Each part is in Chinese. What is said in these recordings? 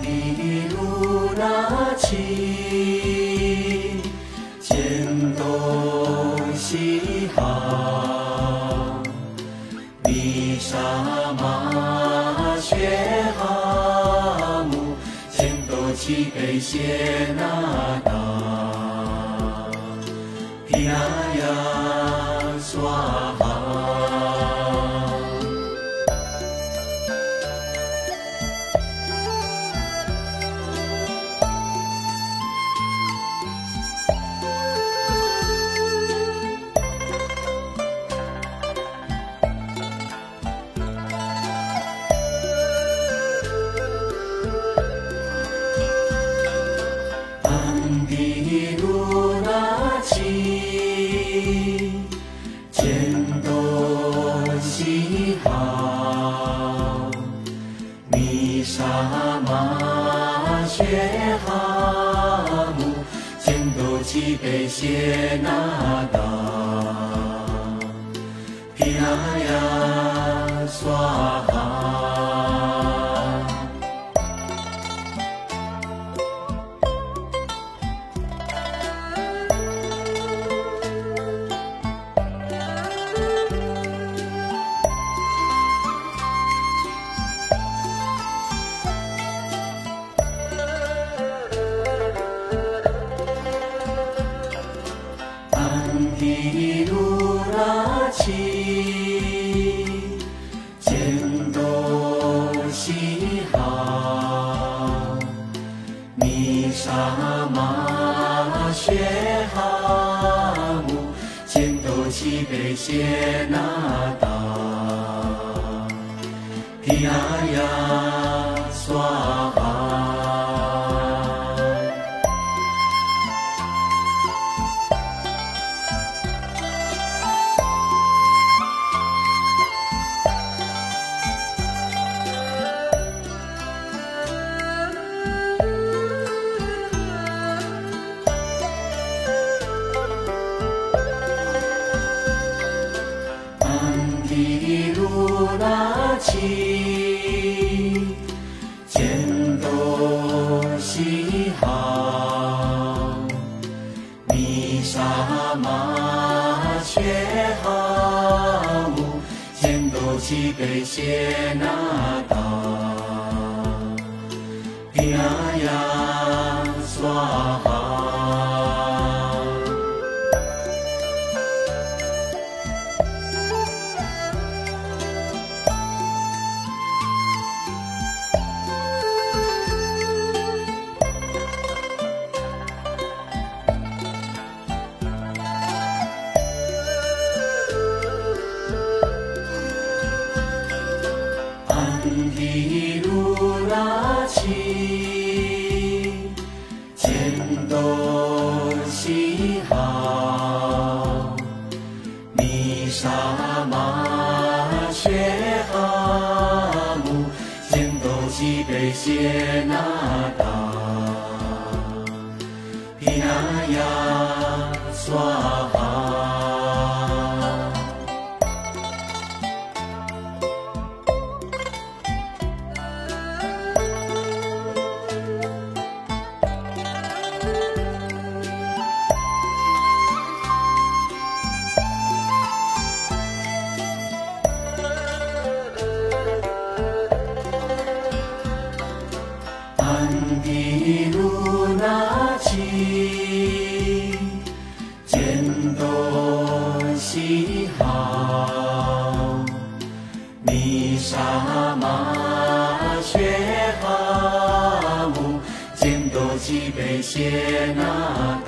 的路那齐，见东西好，比沙马雪哈木，见多西北谢那达，谢那。七千多西哈，尼沙玛雪哈姆，千多几北谢那达，呀呀耍。谢那谢。谢那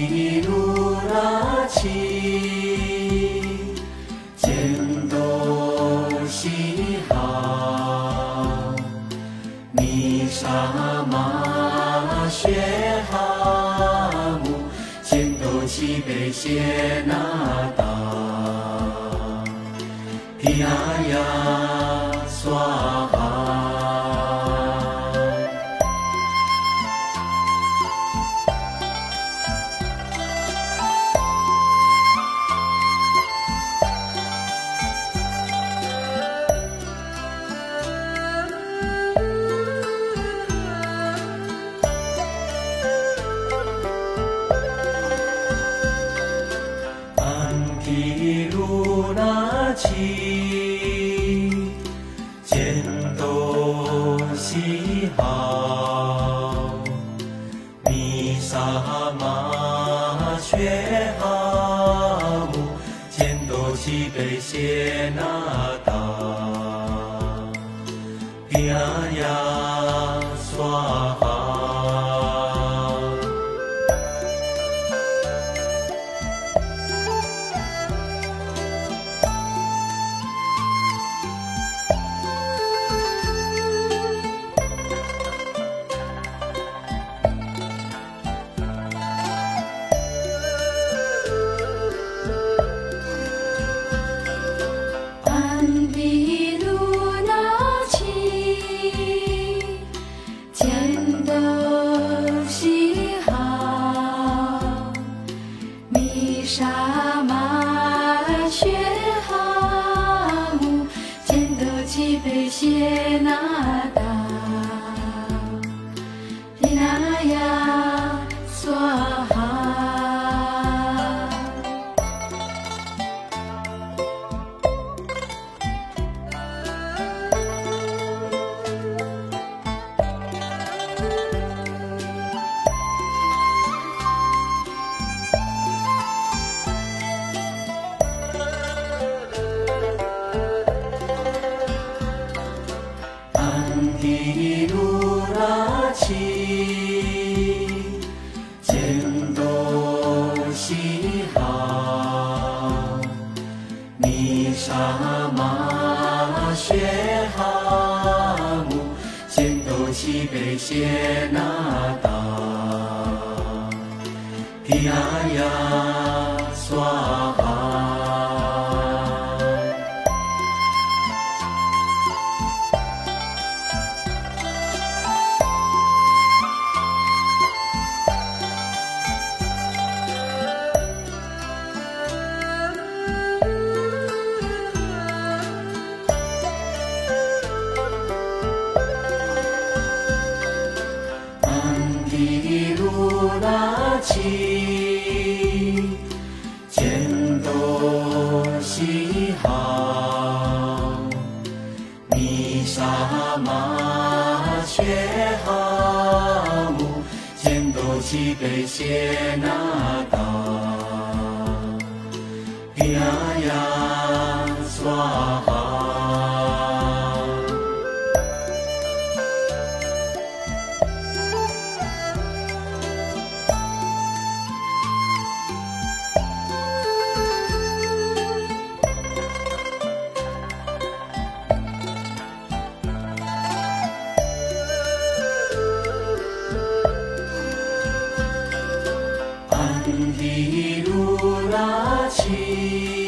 Domini singing. 一路拉起，见多喜哈，弥撒麻雀哈姆，见多喜悲谢那。的露娜齐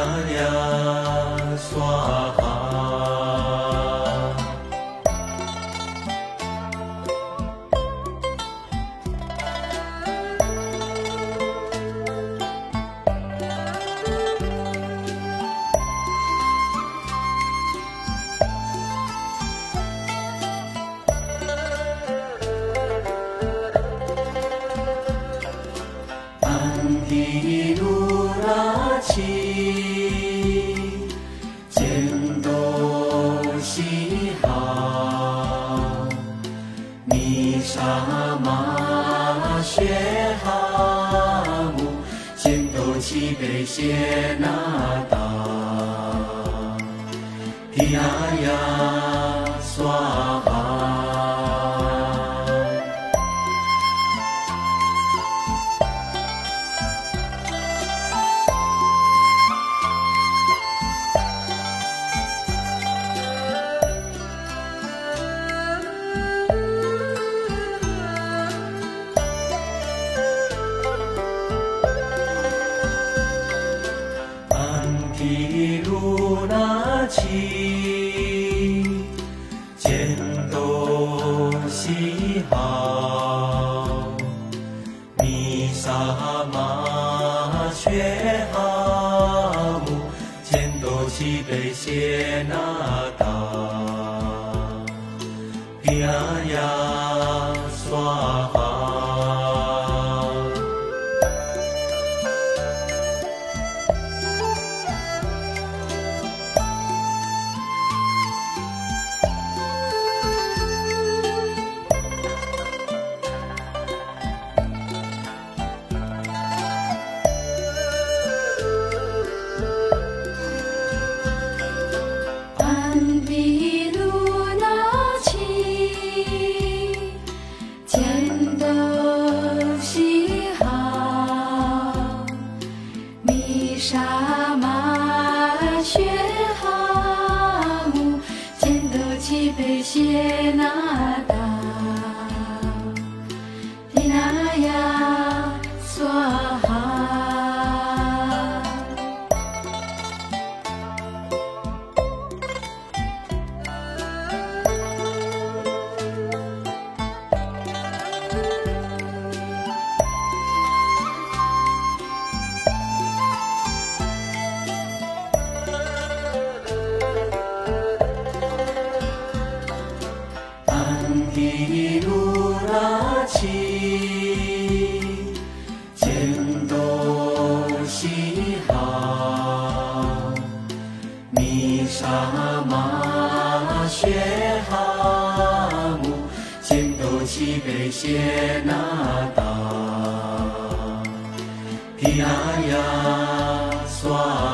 皮皮那皮那呀